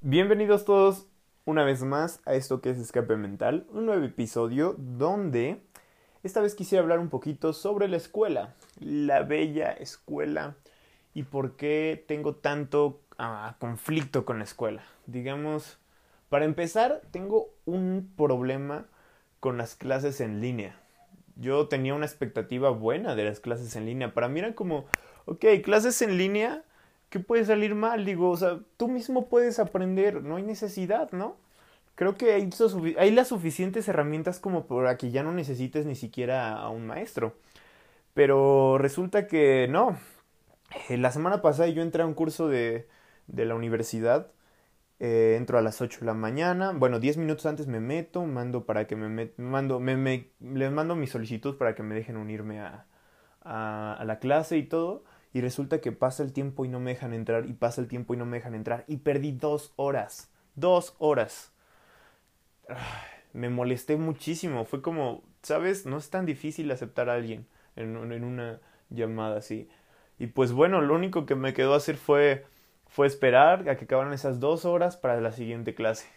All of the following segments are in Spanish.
Bienvenidos todos una vez más a esto que es Escape Mental, un nuevo episodio donde esta vez quisiera hablar un poquito sobre la escuela, la bella escuela y por qué tengo tanto ah, conflicto con la escuela. Digamos, para empezar, tengo un problema con las clases en línea. Yo tenía una expectativa buena de las clases en línea. Para mí eran como, ok, clases en línea ¿qué puede salir mal? Digo, o sea, tú mismo puedes aprender, no hay necesidad, ¿no? Creo que hay, las suficientes herramientas como para que ya no necesites ni siquiera a un maestro. Pero resulta que no. Eh, la semana pasada yo entré a un curso de, de la universidad. Eh, entro a las 8 de la mañana. Bueno, 10 minutos antes me meto, mando para que me, mando, me, les mando mi solicitud para que me dejen unirme a, a la clase y todo y resulta que pasa el tiempo y no me dejan entrar y pasa el tiempo y no me dejan entrar y perdí dos horas, dos horas. Me molesté muchísimo, fue como, ¿sabes? No es tan difícil aceptar a alguien en, en una llamada así. Y pues bueno, lo único que me quedó hacer fue, fue esperar a que acabaran esas dos horas para la siguiente clase.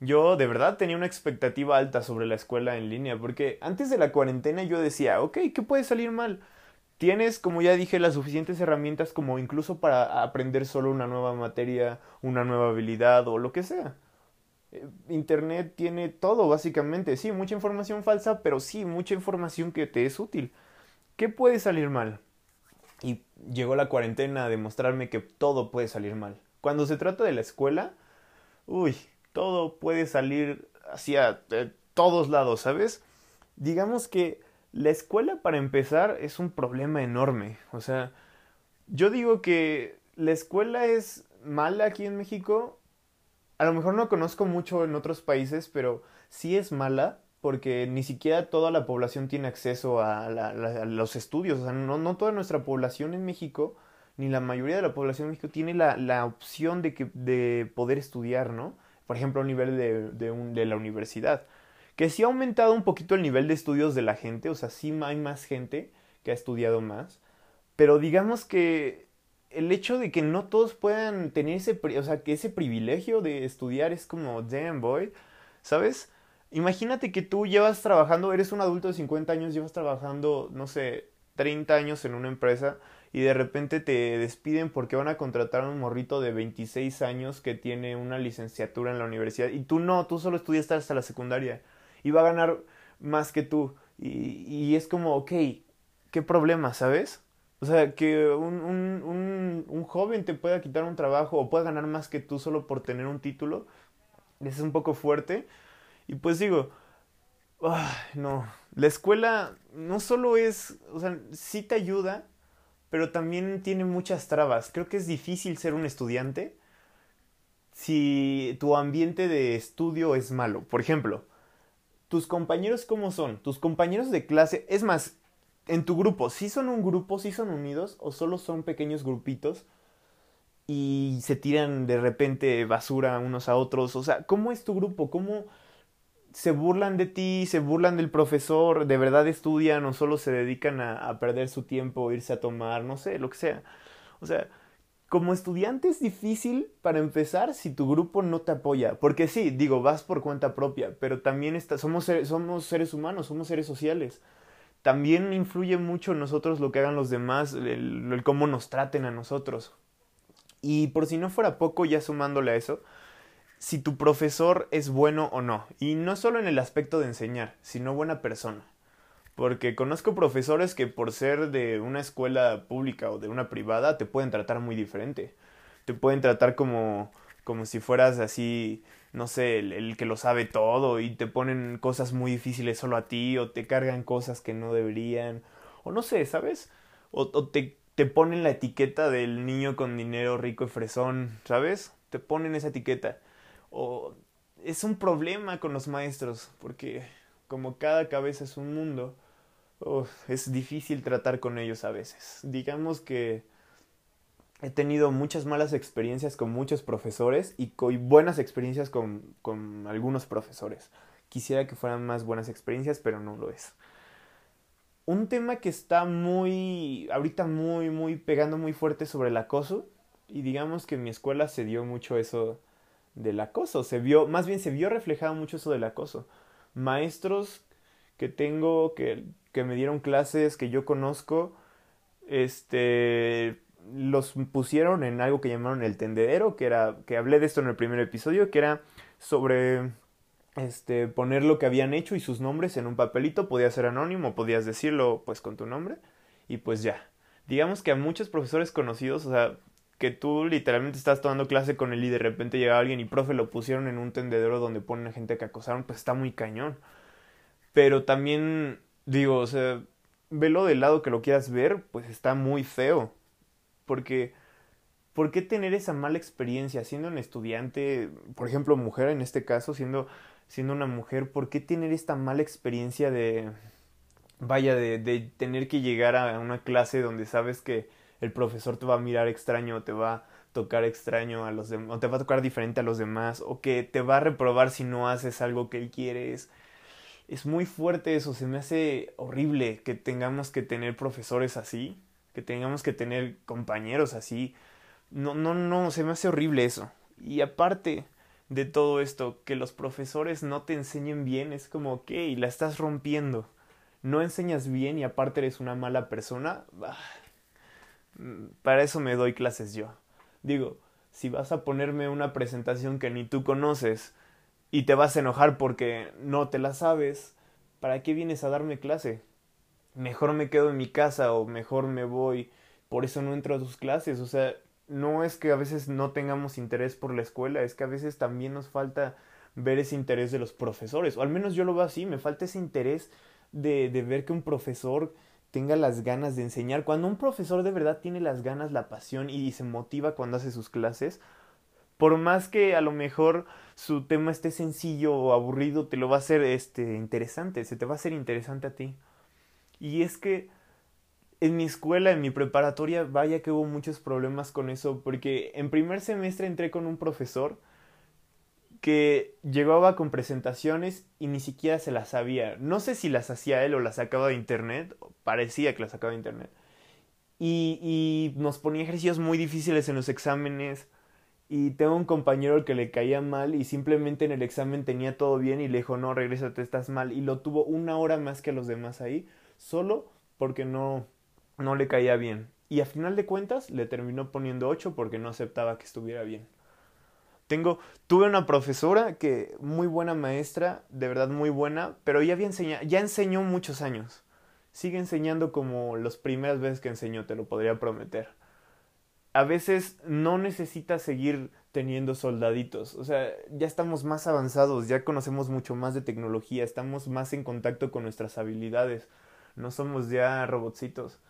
Yo de verdad tenía una expectativa alta sobre la escuela en línea, porque antes de la cuarentena yo decía, ok, ¿qué puede salir mal? Tienes, como ya dije, las suficientes herramientas como incluso para aprender solo una nueva materia, una nueva habilidad o lo que sea. Eh, Internet tiene todo, básicamente. Sí, mucha información falsa, pero sí, mucha información que te es útil. ¿Qué puede salir mal? Y llegó la cuarentena a demostrarme que todo puede salir mal. Cuando se trata de la escuela, uy, todo puede salir hacia eh, todos lados, ¿sabes? Digamos que la escuela, para empezar, es un problema enorme. O sea, yo digo que la escuela es mala aquí en México. A lo mejor no conozco mucho en otros países, pero sí es mala porque ni siquiera toda la población tiene acceso a, los estudios. O sea, no, no, toda nuestra población en México, ni la mayoría de la población en México, tiene la, la opción de, que, de poder estudiar, ¿no? Por ejemplo, a nivel de, un, de la universidad que sí ha aumentado un poquito el nivel de estudios de la gente, o sea, sí hay más gente que ha estudiado más, pero digamos que el hecho de que no todos puedan tener ese, o sea, que ese privilegio de estudiar es como, damn boy, ¿sabes? Imagínate que tú llevas trabajando, eres un adulto de 50 años, llevas trabajando, no sé, 30 años en una empresa y de repente te despiden porque van a contratar a un morrito de 26 años que tiene una licenciatura en la universidad y tú no, tú solo estudiaste hasta la secundaria y va a ganar más que tú. Y, y es como, ok, ¿qué problema, sabes? O sea, que un, un, un, joven te pueda quitar un trabajo o pueda ganar más que tú solo por tener un título, es un poco fuerte. Y pues digo, no, la escuela no solo es, o sea, sí te ayuda, pero también tiene muchas trabas. Creo que es difícil ser un estudiante si tu ambiente de estudio es malo. Por ejemplo, tus compañeros cómo son, tus compañeros de clase, es más, en tu grupo, si son un grupo, si son unidos o solo son pequeños grupitos y se tiran de repente basura unos a otros, o sea, ¿cómo es tu grupo? ¿Cómo se burlan de ti, se burlan del profesor, de verdad estudian o solo se dedican a, a perder su tiempo, irse a tomar, no sé, lo que sea? O sea, como estudiante es difícil para empezar si tu grupo no te apoya. Porque sí, digo, vas por cuenta propia, pero también está, somos, seres humanos, somos seres sociales. También influye mucho en nosotros lo que hagan los demás, el, el cómo nos traten a nosotros. Y por si no fuera poco, ya sumándole a eso, si tu profesor es bueno o no. Y no solo en el aspecto de enseñar, sino buena persona. Porque conozco profesores que por ser de una escuela pública o de una privada te pueden tratar muy diferente. Te pueden tratar como, como si fueras así, no sé, el, el, que lo sabe todo y te ponen cosas muy difíciles solo a ti o te cargan cosas que no deberían. O no sé, ¿sabes? O, o te, te ponen la etiqueta del niño con dinero rico y fresón, ¿sabes? Te ponen esa etiqueta. O es un problema con los maestros porque como cada cabeza es un mundo es difícil tratar con ellos a veces. Digamos que he tenido muchas malas experiencias con muchos profesores y, buenas experiencias con, con algunos profesores. Quisiera que fueran más buenas experiencias, pero no lo es. Un tema que está muy, ahorita muy, muy pegando muy fuerte sobre el acoso. Y digamos que en mi escuela se dio mucho eso del acoso. Se vio, más bien se vio reflejado mucho eso del acoso. Maestros que tengo, que, que me dieron clases, que yo conozco, este, los pusieron en algo que llamaron el tendedero, que era, que hablé de esto en el primer episodio, que era sobre este, poner lo que habían hecho y sus nombres en un papelito, podía ser anónimo, podías decirlo pues con tu nombre y pues ya. Digamos que a muchos profesores conocidos, o sea, que tú literalmente estás tomando clase con él y de repente llega alguien y profe lo pusieron en un tendedero donde ponen a gente que acosaron, pues está muy cañón. Pero también digo, o sea, velo del lado que lo quieras ver, pues está muy feo. Porque ¿por qué tener esa mala experiencia siendo un estudiante, por ejemplo, mujer en este caso, siendo siendo una mujer, ¿por qué tener esta mala experiencia de, vaya, de, de tener que llegar a una clase donde sabes que el profesor te va a mirar extraño, te va a tocar extraño a los demás, o te va a tocar diferente a los demás, o que te va a reprobar si no haces algo que él quiere. Es muy fuerte eso, se me hace horrible que tengamos que tener profesores así, que tengamos que tener compañeros así. No, no, no, se me hace horrible eso. Y aparte, de todo esto, que los profesores no te enseñen bien, es como, ok, la estás rompiendo. No enseñas bien y aparte eres una mala persona. para eso me doy clases yo. Digo, si vas a ponerme una presentación que ni tú conoces y te vas a enojar porque no te la sabes, ¿para qué vienes a darme clase? Mejor me quedo en mi casa o mejor me voy. Por eso no entro a tus clases. O sea, no es que a veces no tengamos interés por la escuela, es que a veces también nos falta ver ese interés de los profesores, o al menos yo lo veo así, me falta ese interés de, de ver que un profesor tenga las ganas de enseñar. Cuando un profesor de verdad tiene las ganas, la pasión y se motiva cuando hace sus clases, por más que a lo mejor su tema esté sencillo o aburrido, te lo va a hacer este interesante, se te va a hacer interesante a ti. Y es que en mi escuela, en mi preparatoria, vaya que hubo muchos problemas con eso, porque en primer semestre entré con un profesor que llegaba con presentaciones y ni siquiera se las sabía. No sé si las hacía él o las sacaba de internet, parecía que las sacaba de internet. Y, y nos ponía ejercicios muy difíciles en los exámenes. Y tengo un compañero que le caía mal y simplemente en el examen tenía todo bien y le dijo, no, regrésate, estás mal. Y lo tuvo una hora más que los demás ahí, solo porque no, no le caía bien. Y a final de cuentas le terminó poniendo 8 porque no aceptaba que estuviera bien. Tengo, tuve una profesora que muy buena maestra, de verdad muy buena, pero ya había enseñado, ya enseñó muchos años. Sigue enseñando como las primeras veces que enseñó, te lo podría prometer. A veces no necesitas seguir teniendo soldaditos, o sea, ya estamos más avanzados, ya conocemos mucho más de tecnología, estamos más en contacto con nuestras habilidades, no somos ya robotcitos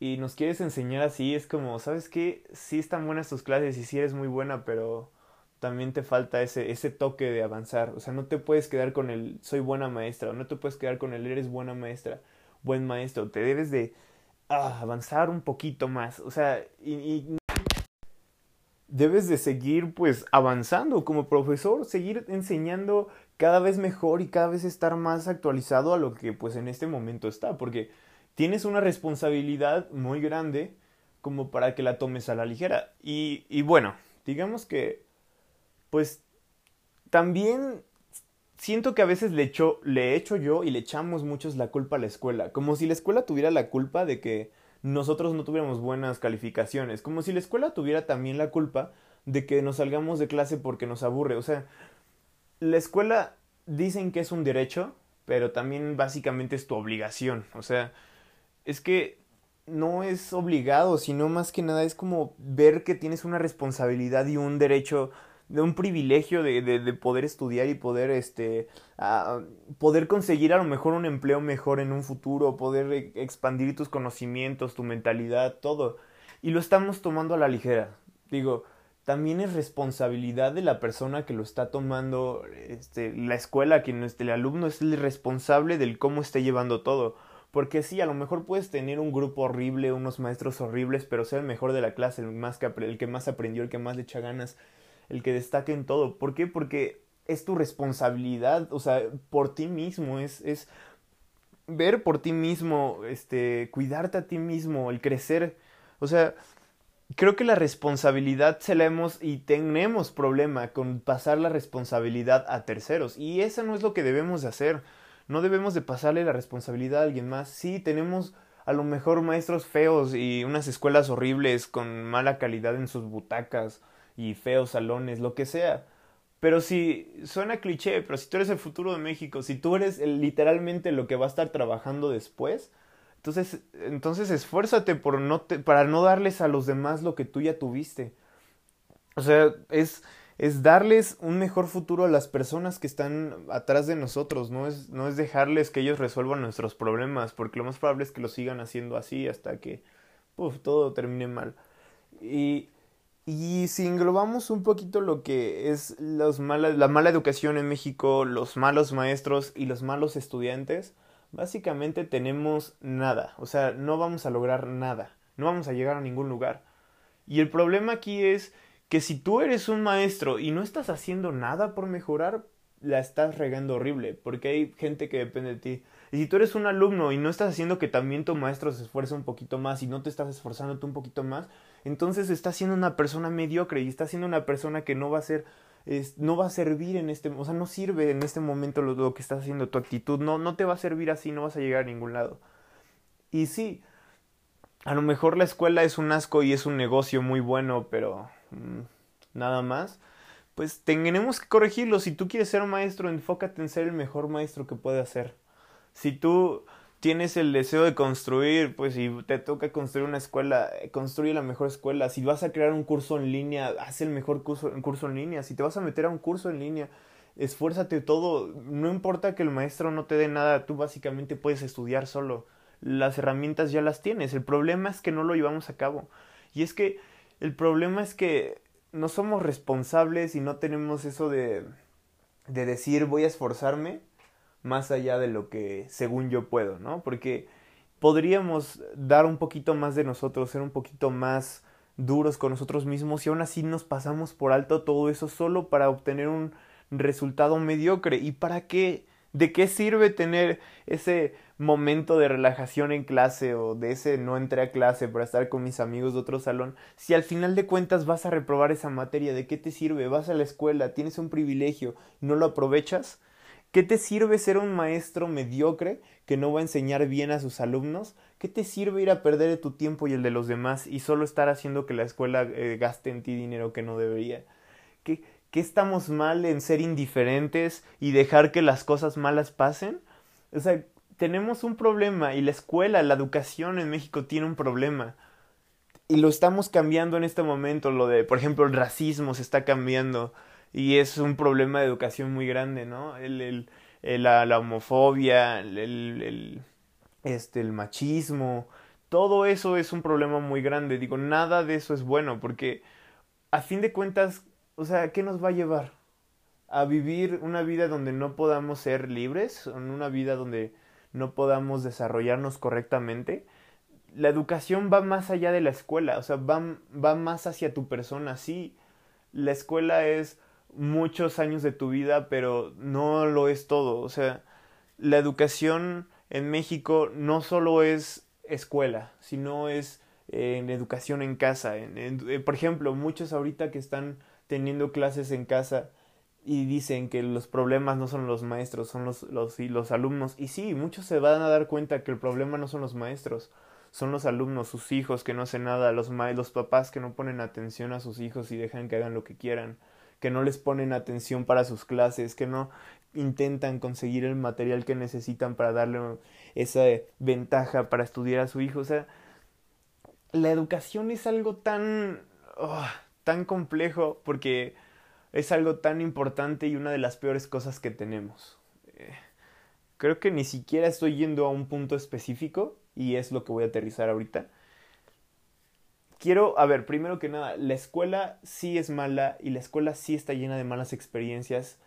y nos quieres enseñar así, es como, ¿sabes qué? Sí están buenas tus clases y sí eres muy buena, pero también te falta ese, ese toque de avanzar. O sea, no te puedes quedar con el soy buena maestra, o no te puedes quedar con el eres buena maestra, buen maestro. Te debes de avanzar un poquito más. O sea, y debes de seguir pues avanzando como profesor, seguir enseñando cada vez mejor y cada vez estar más actualizado a lo que pues en este momento está, porque tienes una responsabilidad muy grande como para que la tomes a la ligera. Y, y bueno, digamos que, pues, también siento que a veces le, echo, le echo yo y le echamos muchos la culpa a la escuela, como si la escuela tuviera la culpa de que nosotros no tuviéramos buenas calificaciones, como si la escuela tuviera también la culpa de que nos salgamos de clase porque nos aburre. O sea, la escuela dicen que es un derecho, pero también básicamente es tu obligación. O sea, es que no es obligado, sino más que nada es como ver que tienes una responsabilidad y un derecho, de un privilegio de, de, de poder estudiar y poder, este, poder conseguir a lo mejor un empleo mejor en un futuro, poder e, expandir tus conocimientos, tu mentalidad, todo. Y lo estamos tomando a la ligera. Digo, también es responsabilidad de la persona que lo está tomando, este, la escuela, quien este, el alumno es el responsable del cómo esté llevando todo porque sí, a lo mejor puedes tener un grupo horrible, unos maestros horribles, pero ser el mejor de la clase, el, más que, el que más aprendió, el que más le echa ganas, el que destaque en todo. ¿Por qué? Porque es tu responsabilidad, o sea, por ti mismo, es, es ver por ti mismo, este, cuidarte a ti mismo, el crecer. O sea, creo que la responsabilidad se la hemos y tenemos problema con pasar la responsabilidad a terceros y eso no es lo que debemos de hacer. No debemos de pasarle la responsabilidad a alguien más. Sí, tenemos a lo mejor maestros feos y unas escuelas horribles con mala calidad en sus butacas y feos salones, lo que sea. Pero si suena cliché, pero si tú eres el futuro de México, si tú eres literalmente lo que va a estar trabajando después, entonces, entonces esfuérzate por no para no darles a los demás lo que tú ya tuviste. O sea, es, es darles un mejor futuro a las personas que están atrás de nosotros, no es, no es dejarles que ellos resuelvan nuestros problemas, porque lo más probable es que lo sigan haciendo así hasta que todo termine mal. Y, y si englobamos un poquito lo que es los la mala educación en México, los malos maestros y los malos estudiantes, básicamente tenemos nada, o sea, no vamos a lograr nada, no vamos a llegar a ningún lugar. Y el problema aquí es que si tú eres un maestro y no estás haciendo nada por mejorar, la estás regando horrible, porque hay gente que depende de ti. Y si tú eres un alumno y no estás haciendo que también tu maestro se esfuerce un poquito más y no te estás esforzando tú un poquito más, entonces estás siendo una persona mediocre y estás siendo una persona que no va a ser no va a servir en este, o sea, no sirve en este momento lo, lo, que estás haciendo, tu actitud, no, no te va a servir así, no vas a llegar a ningún lado. Y sí, a lo mejor la escuela es un asco y es un negocio muy bueno, pero mm, nada más. Pues tenemos que corregirlo. Si tú quieres ser un maestro, enfócate en ser el mejor maestro que puedas ser. Si tú tienes el deseo de construir, pues si te toca construir una escuela, construye la mejor escuela. Si vas a crear un curso en línea, haz el mejor curso, curso en línea. Si te vas a meter a un curso en línea, esfuérzate todo. No importa que el maestro no te dé nada, tú básicamente puedes estudiar solo. Las herramientas ya las tienes. El problema es que no lo llevamos a cabo. Y es que el problema es que no somos responsables y no tenemos eso de, de decir voy a esforzarme más allá de lo que según yo puedo, ¿no? Porque podríamos dar un poquito más de nosotros, ser un poquito más duros con nosotros mismos y aún así nos pasamos por alto todo eso solo para obtener un resultado mediocre. ¿Y para qué? ¿De qué sirve tener ese momento de relajación en clase o de ese no entré a clase para estar con mis amigos de otro salón si al final de cuentas vas a reprobar esa materia? ¿De qué te sirve? Vas a la escuela, tienes un privilegio, ¿no lo aprovechas? ¿Qué te sirve ser un maestro mediocre que no va a enseñar bien a sus alumnos? ¿Qué te sirve ir a perder tu tiempo y el de los demás y solo estar haciendo que la escuela eh, gaste en ti dinero que no debería? ¿Qué, ¿Qué estamos mal en ser indiferentes y dejar que las cosas malas pasen? O sea, tenemos un problema y la escuela, la educación en México tiene un problema. Y lo estamos cambiando en este momento, lo de, por ejemplo, el racismo se está cambiando y es un problema de educación muy grande, ¿no? El, el, la, la, homofobia, el, el, este, el machismo, todo eso es un problema muy grande. Digo, nada de eso es bueno porque a fin de cuentas, o sea, ¿qué nos va a llevar? A vivir una vida donde no podamos ser libres, en una vida donde no podamos desarrollarnos correctamente. La educación va más allá de la escuela, o sea, va, va más hacia tu persona. Sí, la escuela es muchos años de tu vida, pero no lo es todo. O sea, la educación en México no solo es escuela, sino es eh, en educación en casa. Eh, por ejemplo, muchos ahorita que están teniendo clases en casa y dicen que los problemas no son los maestros, son los, los, los alumnos. Y sí, muchos se van a dar cuenta que el problema no son los maestros, son los alumnos, sus hijos que no hacen nada, los, los papás que no ponen atención a sus hijos y dejan que hagan lo que quieran que no les ponen atención para sus clases, que no intentan conseguir el material que necesitan para darle esa ventaja para estudiar a su hijo. O sea, la educación es algo tan, oh, tan complejo porque es algo tan importante y una de las peores cosas que tenemos. Eh, creo que ni siquiera estoy yendo a un punto específico y es lo que voy a aterrizar ahorita quiero, a ver, primero que nada, la escuela sí es mala y la escuela sí está llena de malas experiencias,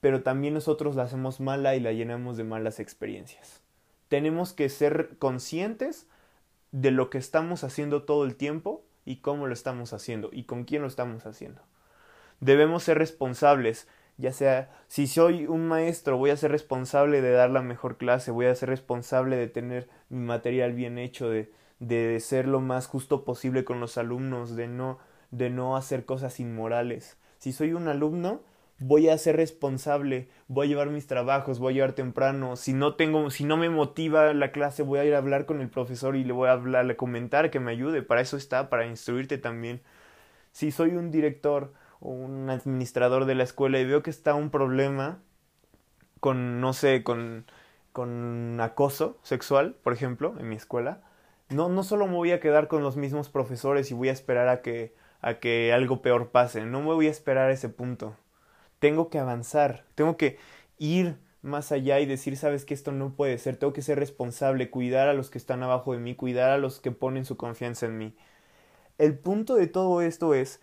pero también nosotros la hacemos mala y la llenamos de malas experiencias. Tenemos que ser conscientes de lo que estamos haciendo todo el tiempo y cómo lo estamos haciendo y con quién lo estamos haciendo. Debemos ser responsables, ya sea si soy un maestro, voy a ser responsable de dar la mejor clase, voy a ser responsable de tener mi material bien hecho, de de ser lo más justo posible con los alumnos, de no, de no hacer cosas inmorales. Si soy un alumno, voy a ser responsable, voy a llevar mis trabajos, voy a llevar temprano, si no tengo, si no me motiva la clase, voy a ir a hablar con el profesor y le voy a hablar, a comentar que me ayude, para eso está, para instruirte también. Si soy un director o un administrador de la escuela y veo que está un problema con, no sé, con, con acoso sexual, por ejemplo, en mi escuela, no, no solo me voy a quedar con los mismos profesores y voy a esperar a que, a que algo peor pase, no me voy a esperar a ese punto tengo que avanzar, tengo que ir más allá y decir, sabes que esto no puede ser, tengo que ser responsable, cuidar a los que están abajo de mí, cuidar a los que ponen su confianza en mí. El punto de todo esto es,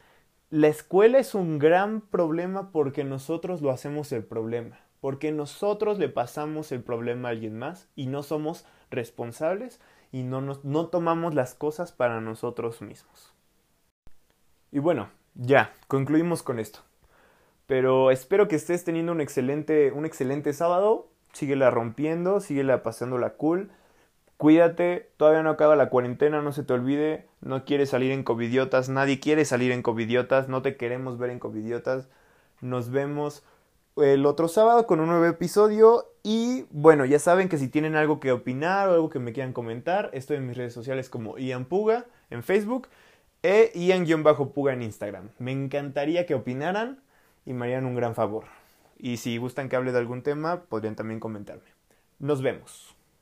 la escuela es un gran problema porque nosotros lo hacemos el problema, porque nosotros le pasamos el problema a alguien más y no somos responsables y no, nos, no tomamos las cosas para nosotros mismos. Y bueno, ya, concluimos con esto. Pero espero que estés teniendo un excelente, un excelente sábado. Síguela rompiendo, síguela pasándola cool. Cuídate, todavía no acaba la cuarentena, no se te olvide. No quieres salir en covidiotas, nadie quiere salir en covidiotas, no te queremos ver en covidiotas. Nos vemos el otro sábado con un nuevo episodio. Y bueno, ya saben que si tienen algo que opinar o algo que me quieran comentar, estoy en mis redes sociales como Ian Puga en Facebook e Ian-Puga en Instagram. Me encantaría que opinaran y me harían un gran favor. Y si gustan que hable de algún tema, podrían también comentarme. Nos vemos.